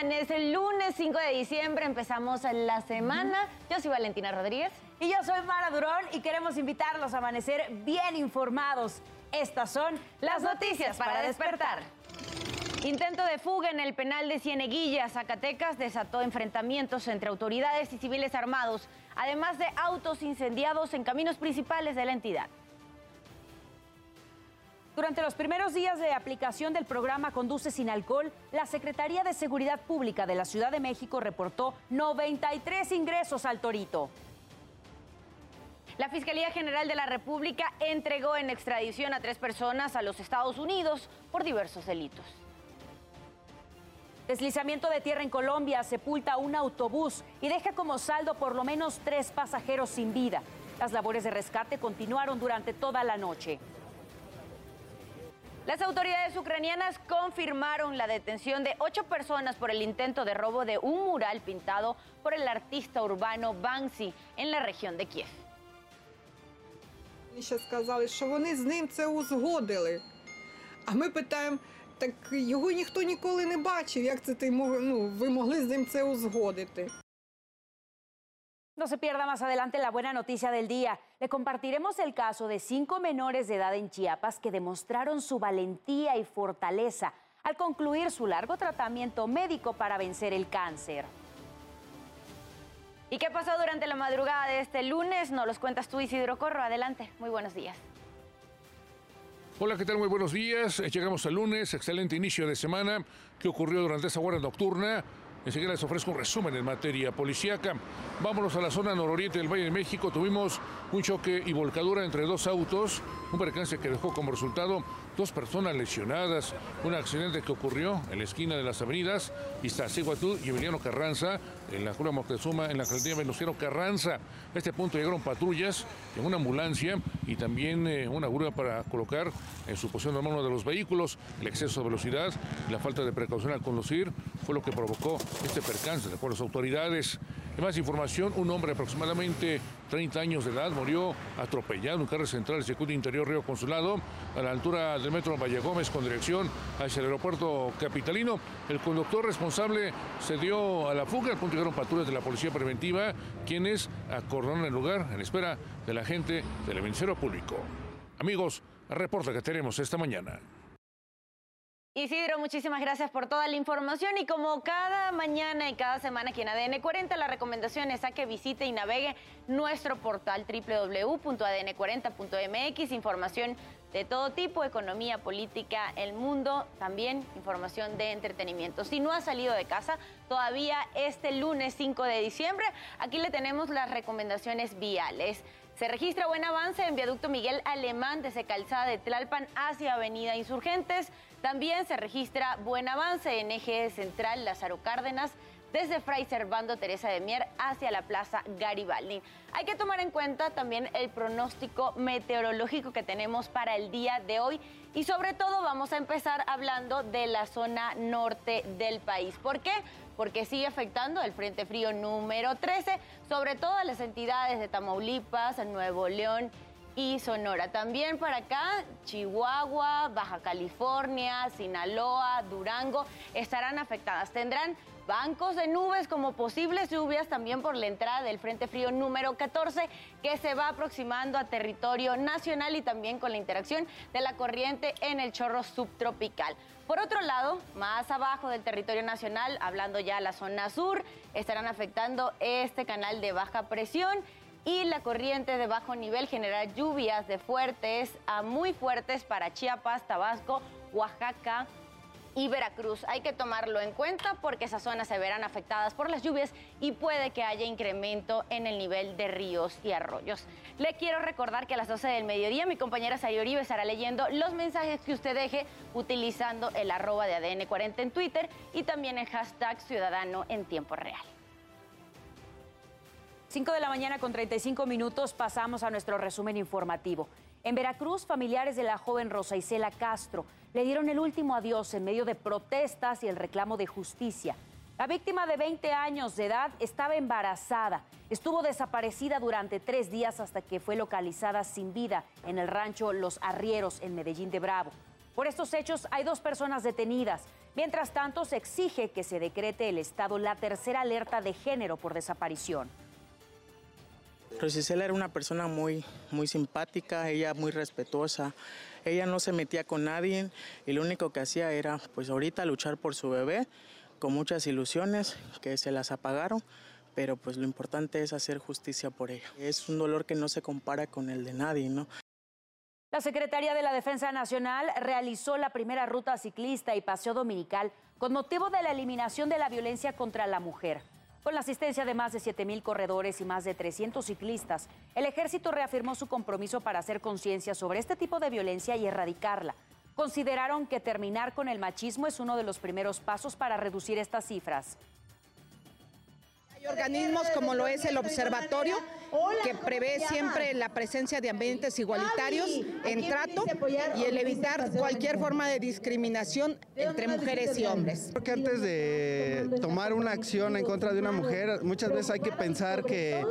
están? Es el lunes 5 de diciembre, empezamos la semana. Yo soy Valentina Rodríguez. Y yo soy Mara Durón y queremos invitarlos a amanecer bien informados. Estas son las noticias para despertar. Intento de fuga en el penal de Cieneguilla, Zacatecas, desató enfrentamientos entre autoridades y civiles armados, además de autos incendiados en caminos principales de la entidad. Durante los primeros días de aplicación del programa Conduce sin alcohol, la Secretaría de Seguridad Pública de la Ciudad de México reportó 93 ingresos al Torito. La Fiscalía General de la República entregó en extradición a tres personas a los Estados Unidos por diversos delitos. Deslizamiento de tierra en Colombia sepulta un autobús y deja como saldo por lo menos tres pasajeros sin vida. Las labores de rescate continuaron durante toda la noche. Las autoridades ucranianas confirmaron la detención de ocho personas por el intento de robo de un mural pintado por el artista urbano Banksy en la región de Kiev. Вони ще сказали, що вони з ним це узгодили. А ми питаємо, так його ніхто ніколи не бачив. Як це ти мог- ну, ви могли з ним це узгодити? No se pierda más adelante la buena noticia del día. Le compartiremos el caso de cinco menores de edad en Chiapas que demostraron su valentía y fortaleza al concluir su largo tratamiento médico para vencer el cáncer. ¿Y qué pasó durante la madrugada de este lunes? Nos los cuentas tú, Isidro Corro. Adelante. Muy buenos días. Hola, ¿qué tal? Muy buenos días. Llegamos al lunes, excelente inicio de semana. ¿Qué ocurrió durante esa hora nocturna? Enseguida les ofrezco un resumen en materia policíaca. Vámonos a la zona nororiente del Valle de México. Tuvimos un choque y volcadura entre dos autos, un percance que dejó como resultado dos personas lesionadas. Un accidente que ocurrió en la esquina de las avenidas Iztaccíhuatl y Emiliano Carranza, en la Jura Moctezuma, en la carretera Venustiano Carranza. A este punto llegaron patrullas en una ambulancia y también eh, una grúa para colocar en su posición normal uno de los vehículos. El exceso de velocidad y la falta de precaución al conducir fue lo que provocó este percance, de acuerdo las autoridades. En más información, un hombre aproximadamente 30 años de edad murió atropellado en un carro central del circuito interior Río Consulado a la altura del metro Valle Gómez con dirección hacia el aeropuerto capitalino. El conductor responsable se dio a la fuga, al punto llegaron patrullas de la policía preventiva, quienes acordaron el lugar en espera de la gente del Ministerio Público. Amigos, el reporte que tenemos esta mañana. Isidro, muchísimas gracias por toda la información y como cada mañana y cada semana aquí en ADN 40, la recomendación es a que visite y navegue nuestro portal www.adn40.mx, información de todo tipo, economía, política, el mundo, también información de entretenimiento. Si no ha salido de casa todavía este lunes 5 de diciembre, aquí le tenemos las recomendaciones viales. Se registra buen avance en viaducto Miguel Alemán desde Calzada de Tlalpan hacia Avenida Insurgentes. También se registra buen avance en eje central Lázaro Cárdenas desde Fray Servando Teresa de Mier hacia la Plaza Garibaldi. Hay que tomar en cuenta también el pronóstico meteorológico que tenemos para el día de hoy y sobre todo vamos a empezar hablando de la zona norte del país. ¿Por qué? Porque sigue afectando el Frente Frío número 13, sobre todo a las entidades de Tamaulipas, Nuevo León y Sonora. También para acá, Chihuahua, Baja California, Sinaloa, Durango estarán afectadas. Tendrán bancos de nubes como posibles lluvias también por la entrada del Frente Frío número 14 que se va aproximando a territorio nacional y también con la interacción de la corriente en el chorro subtropical. Por otro lado, más abajo del territorio nacional, hablando ya la zona sur, estarán afectando este canal de baja presión y la corriente de bajo nivel generará lluvias de fuertes a muy fuertes para Chiapas, Tabasco, Oaxaca y Veracruz. Hay que tomarlo en cuenta porque esas zonas se verán afectadas por las lluvias y puede que haya incremento en el nivel de ríos y arroyos. Le quiero recordar que a las 12 del mediodía mi compañera Sayoribe estará leyendo los mensajes que usted deje utilizando el arroba de ADN 40 en Twitter y también el hashtag ciudadano en tiempo real. 5 de la mañana con 35 minutos pasamos a nuestro resumen informativo. En Veracruz, familiares de la joven Rosa Isela Castro le dieron el último adiós en medio de protestas y el reclamo de justicia. La víctima de 20 años de edad estaba embarazada. Estuvo desaparecida durante tres días hasta que fue localizada sin vida en el rancho Los Arrieros en Medellín de Bravo. Por estos hechos hay dos personas detenidas. Mientras tanto, se exige que se decrete el Estado la tercera alerta de género por desaparición. Rosicela era una persona muy, muy simpática, ella muy respetuosa. Ella no se metía con nadie y lo único que hacía era, pues ahorita, luchar por su bebé con muchas ilusiones que se las apagaron, pero pues lo importante es hacer justicia por ella. Es un dolor que no se compara con el de nadie, ¿no? La Secretaría de la Defensa Nacional realizó la primera ruta ciclista y paseo dominical con motivo de la eliminación de la violencia contra la mujer. Con la asistencia de más de 7.000 corredores y más de 300 ciclistas, el ejército reafirmó su compromiso para hacer conciencia sobre este tipo de violencia y erradicarla. Consideraron que terminar con el machismo es uno de los primeros pasos para reducir estas cifras. Hay organismos como lo es el observatorio que prevé siempre la presencia de ambientes igualitarios en trato y el evitar cualquier forma de discriminación entre mujeres y hombres. Creo que antes de tomar una acción en contra de una mujer, muchas veces hay que pensar que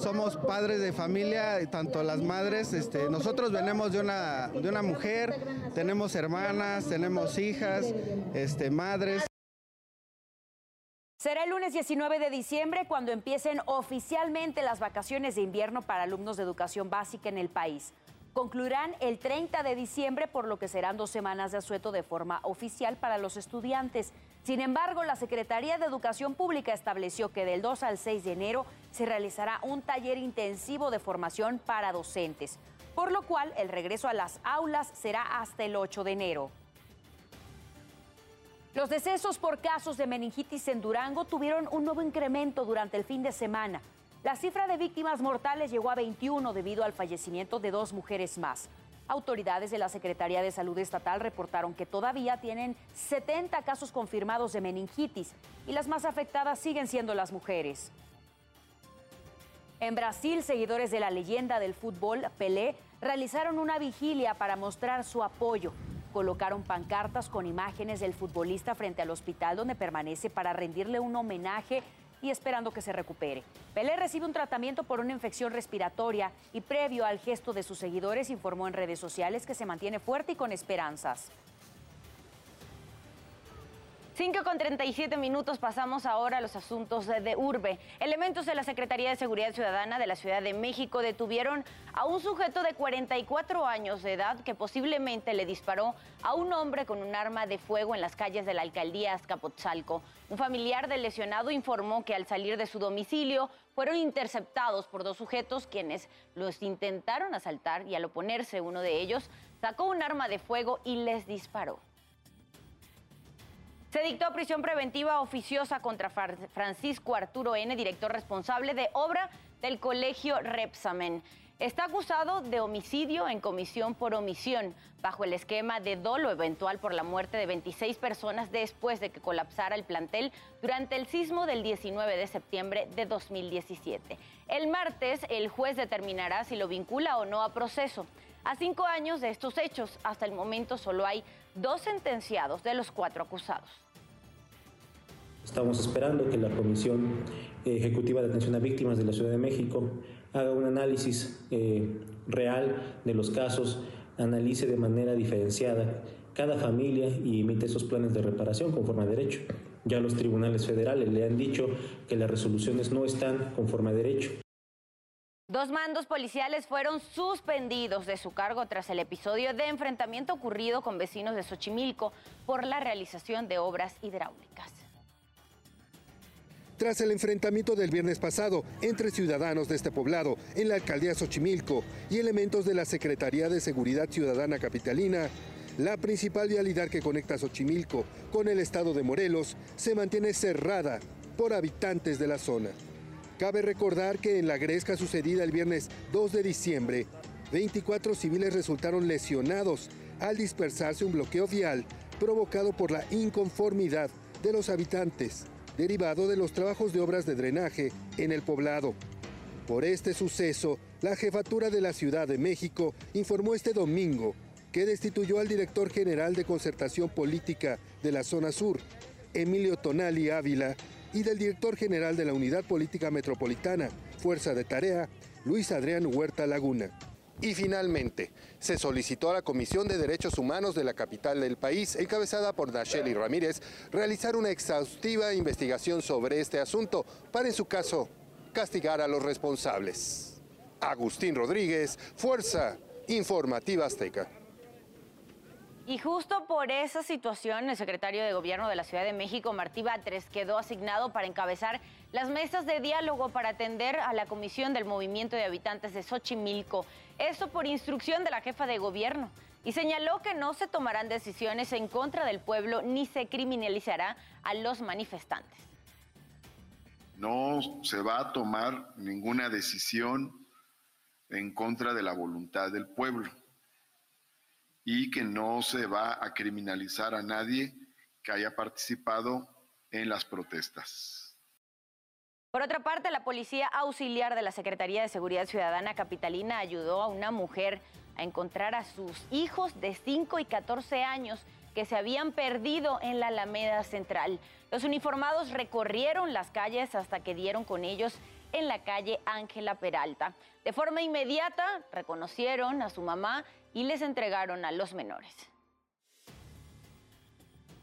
somos padres de familia, tanto las madres, este, nosotros venimos de una, de una mujer, tenemos hermanas, tenemos hijas, este, madres. Será el lunes 19 de diciembre cuando empiecen oficialmente las vacaciones de invierno para alumnos de educación básica en el país. Concluirán el 30 de diciembre, por lo que serán dos semanas de asueto de forma oficial para los estudiantes. Sin embargo, la Secretaría de Educación Pública estableció que del 2 al 6 de enero se realizará un taller intensivo de formación para docentes, por lo cual el regreso a las aulas será hasta el 8 de enero. Los decesos por casos de meningitis en Durango tuvieron un nuevo incremento durante el fin de semana. La cifra de víctimas mortales llegó a 21 debido al fallecimiento de dos mujeres más. Autoridades de la Secretaría de Salud Estatal reportaron que todavía tienen 70 casos confirmados de meningitis y las más afectadas siguen siendo las mujeres. En Brasil, seguidores de la leyenda del fútbol, Pelé, realizaron una vigilia para mostrar su apoyo colocaron pancartas con imágenes del futbolista frente al hospital donde permanece para rendirle un homenaje y esperando que se recupere. Pelé recibe un tratamiento por una infección respiratoria y previo al gesto de sus seguidores informó en redes sociales que se mantiene fuerte y con esperanzas. 5 con 37 minutos pasamos ahora a los asuntos de, urbe. Elementos de la Secretaría de Seguridad Ciudadana de la Ciudad de México detuvieron a un sujeto de 44 años de edad que posiblemente le disparó a un hombre con un arma de fuego en las calles de la alcaldía Azcapotzalco. Un familiar del lesionado informó que al salir de su domicilio fueron interceptados por dos sujetos quienes los intentaron asaltar y al oponerse uno de ellos sacó un arma de fuego y les disparó. Se dictó prisión preventiva oficiosa contra Francisco Arturo N., director responsable de obra del colegio Repsamen. Está acusado de homicidio en comisión por omisión, bajo el esquema de dolo eventual por la muerte de 26 personas después de que colapsara el plantel durante el sismo del 19 de septiembre de 2017. El martes, el juez determinará si lo vincula o no a proceso. A cinco años de estos hechos, hasta el momento solo hay dos sentenciados de los cuatro acusados. Estamos esperando que la Comisión Ejecutiva de Atención a Víctimas de la Ciudad de México haga un análisis eh, real de los casos, analice de manera diferenciada cada familia y emite esos planes de reparación conforme a derecho. Ya los tribunales federales le han dicho que las resoluciones no están conforme a derecho. Dos mandos policiales fueron suspendidos de su cargo tras el episodio de enfrentamiento ocurrido con vecinos de Xochimilco por la realización de obras hidráulicas tras el enfrentamiento del viernes pasado entre ciudadanos de este poblado en la alcaldía Xochimilco y elementos de la Secretaría de Seguridad Ciudadana Capitalina. La principal vialidad que conecta Xochimilco con el estado de Morelos se mantiene cerrada por habitantes de la zona. Cabe recordar que en la gresca sucedida el viernes 2 de diciembre, 24 civiles resultaron lesionados al dispersarse un bloqueo vial provocado por la inconformidad de los habitantes derivado de los trabajos de obras de drenaje en el poblado. Por este suceso, la jefatura de la Ciudad de México informó este domingo que destituyó al director general de concertación política de la zona sur, Emilio Tonali Ávila, y del director general de la Unidad Política Metropolitana, Fuerza de Tarea, Luis Adrián Huerta Laguna. Y finalmente, se solicitó a la Comisión de Derechos Humanos de la capital del país, encabezada por Nacheli Ramírez, realizar una exhaustiva investigación sobre este asunto para, en su caso, castigar a los responsables. Agustín Rodríguez, Fuerza Informativa Azteca. Y justo por esa situación, el secretario de Gobierno de la Ciudad de México, Martí Batres, quedó asignado para encabezar las mesas de diálogo para atender a la Comisión del Movimiento de Habitantes de Xochimilco. Esto por instrucción de la jefa de gobierno. Y señaló que no se tomarán decisiones en contra del pueblo ni se criminalizará a los manifestantes. No se va a tomar ninguna decisión en contra de la voluntad del pueblo y que no se va a criminalizar a nadie que haya participado en las protestas. Por otra parte, la policía auxiliar de la Secretaría de Seguridad Ciudadana Capitalina ayudó a una mujer a encontrar a sus hijos de 5 y 14 años que se habían perdido en la Alameda Central. Los uniformados recorrieron las calles hasta que dieron con ellos en la calle Ángela Peralta. De forma inmediata reconocieron a su mamá y les entregaron a los menores.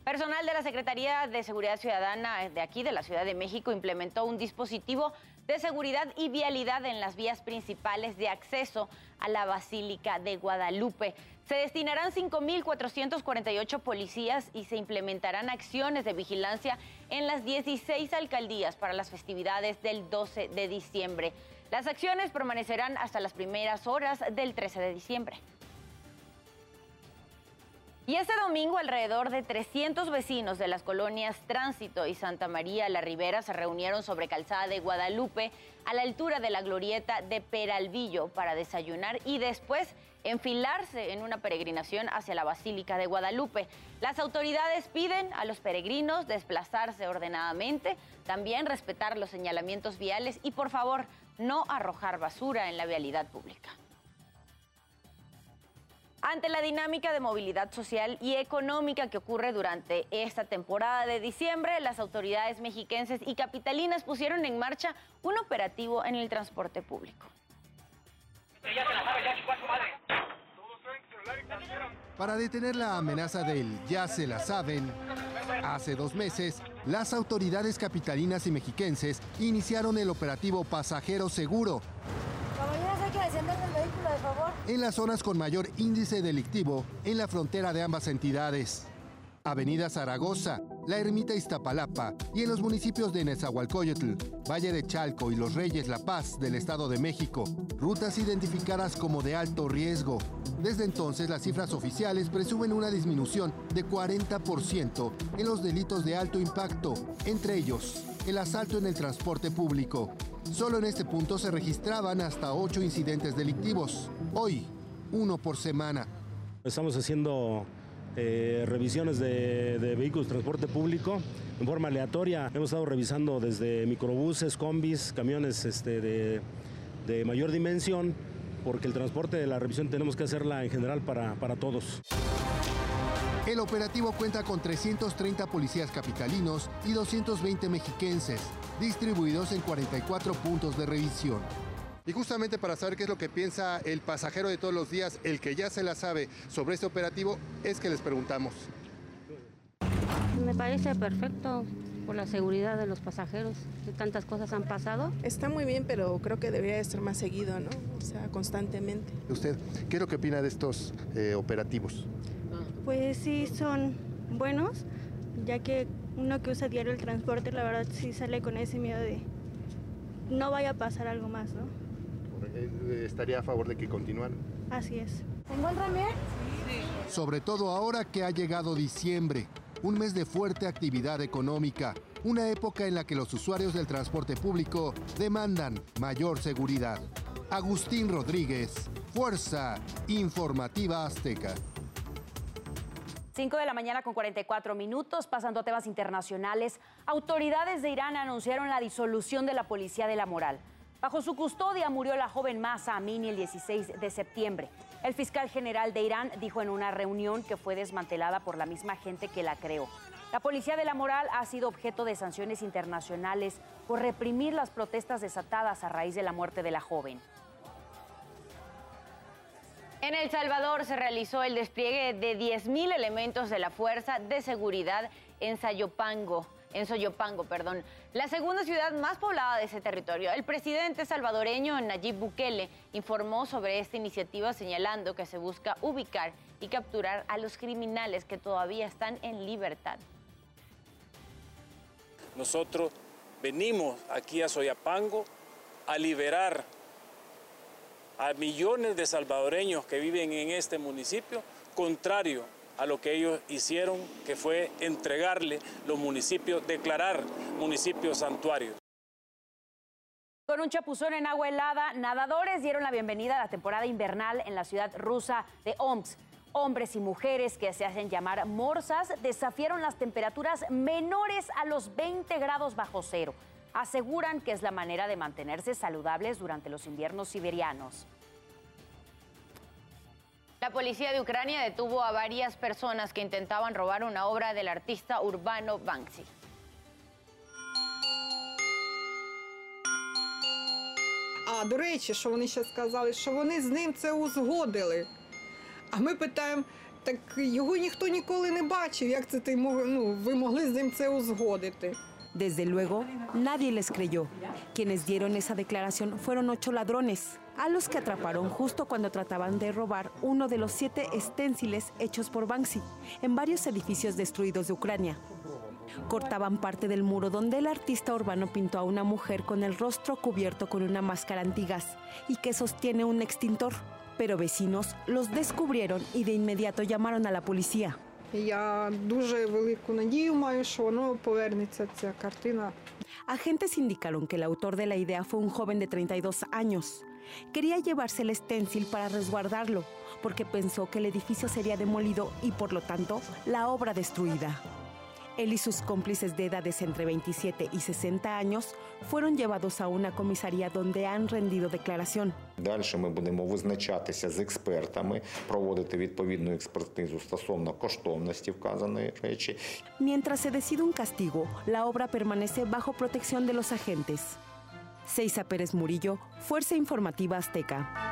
Personal de la Secretaría de Seguridad Ciudadana de aquí, de la Ciudad de México, implementó un dispositivo de seguridad y vialidad en las vías principales de acceso a la Basílica de Guadalupe. Se destinarán 5.448 policías y se implementarán acciones de vigilancia en las 16 alcaldías para las festividades del 12 de diciembre. Las acciones permanecerán hasta las primeras horas del 13 de diciembre. Y este domingo alrededor de 300 vecinos de las colonias Tránsito y Santa María la Ribera se reunieron sobre Calzada de Guadalupe a la altura de la glorieta de Peralvillo para desayunar y después enfilarse en una peregrinación hacia la Basílica de Guadalupe. Las autoridades piden a los peregrinos desplazarse ordenadamente, también respetar los señalamientos viales y por favor no arrojar basura en la vialidad pública. Ante la dinámica de movilidad social y económica que ocurre durante esta temporada de diciembre, las autoridades mexiquenses y capitalinas pusieron en marcha un operativo en el transporte público. Para detener la amenaza del ya se la saben, hace dos meses, las autoridades capitalinas y mexiquenses iniciaron el operativo Pasajero Seguro, en las zonas con mayor índice delictivo en la frontera de ambas entidades. Avenida Zaragoza, La Ermita Iztapalapa y en los municipios de Nezahualcóyotl, Valle de Chalco y Los Reyes La Paz del Estado de México, rutas identificadas como de alto riesgo. Desde entonces las cifras oficiales presumen una disminución de 40% en los delitos de alto impacto, entre ellos el asalto en el transporte público, Solo en este punto se registraban hasta ocho incidentes delictivos. Hoy, uno por semana. Estamos haciendo eh, revisiones de, vehículos de transporte público en forma aleatoria. Hemos estado revisando desde microbuses, combis, camiones este, de, mayor dimensión, porque el transporte de la revisión tenemos que hacerla en general para, para todos. El operativo cuenta con 330 policías capitalinos y 220 mexiquenses distribuidos en 44 puntos de revisión. Y justamente para saber qué es lo que piensa el pasajero de todos los días, el que ya se la sabe sobre este operativo, es que les preguntamos. Me parece perfecto por la seguridad de los pasajeros, que tantas cosas han pasado. Está muy bien, pero creo que debería estar más seguido, ¿no? O sea, constantemente. ¿Usted qué es lo que opina de estos eh, operativos? Pues sí, son buenos, ya que uno que usa diario el transporte, la verdad sí sale con ese miedo de no vaya a pasar algo más, ¿no? Eh, ¿Estaría a favor de que continúen? Así es. ¿Se encuentran bien? Sí. Sobre todo ahora que ha llegado diciembre, un mes de fuerte actividad económica, una época en la que los usuarios del transporte público demandan mayor seguridad. Agustín Rodríguez, Fuerza Informativa Azteca. 5 de la mañana con 44 minutos, pasando a temas internacionales, autoridades de Irán anunciaron la disolución de la Policía de la Moral. Bajo su custodia murió la joven Masa Amini el 16 de septiembre. El fiscal general de Irán dijo en una reunión que fue desmantelada por la misma gente que la creó. La Policía de la Moral ha sido objeto de sanciones internacionales por reprimir las protestas desatadas a raíz de la muerte de la joven. En El Salvador se realizó el despliegue de 10.000 elementos de la Fuerza de Seguridad en Sayopango, en Soyopango, perdón, la segunda ciudad más poblada de ese territorio. El presidente salvadoreño Nayib Bukele informó sobre esta iniciativa señalando que se busca ubicar y capturar a los criminales que todavía están en libertad. Nosotros venimos aquí a Soyapango a liberar a millones de salvadoreños que viven en este municipio, contrario a lo que ellos hicieron, que fue entregarle los municipios, declarar municipios santuarios. Con un chapuzón en agua helada, nadadores dieron la bienvenida a la temporada invernal en la ciudad rusa de Omsk. Hombres y mujeres que se hacen llamar morsas desafiaron las temperaturas menores a los 20 grados bajo cero aseguran que es la manera de mantenerse saludables durante los inviernos siberianos. La policía de Ucrania detuvo a varias personas que intentaban robar una obra del artista urbano Banksy. А до речі, що вони ще сказали, що вони з ним це узгодили. А ми питаємо, так його ніхто ніколи не бачив. Як це ти мог, ну, ви могли з ним це узгодити? Desde luego, nadie les creyó. Quienes dieron esa declaración fueron ocho ladrones, a los que atraparon justo cuando trataban de robar uno de los siete esténciles hechos por Banksy en varios edificios destruidos de Ucrania. Cortaban parte del muro donde el artista urbano pintó a una mujer con el rostro cubierto con una máscara antigas y que sostiene un extintor. Pero vecinos los descubrieron y de inmediato llamaron a la policía. Я дуже велику надію маю, що воно повернеться ця картина. Agentes indicaron que el autor de la idea fue un joven de 32 años. Quería llevarse el stencil para resguardarlo, porque pensó que el edificio sería demolido y por lo tanto la obra destruida. Él y sus cómplices de edades entre 27 y 60 años fueron llevados a una comisaría donde han rendido declaración. Далі ми будемо визначатися з експертами, проводити відповідну експертизу стосовно коштовності вказаної речі. Mientras se decide un castigo, la obra permanece bajo protección de los agentes. Seiza Pérez Murillo, Fuerza Informativa Azteca.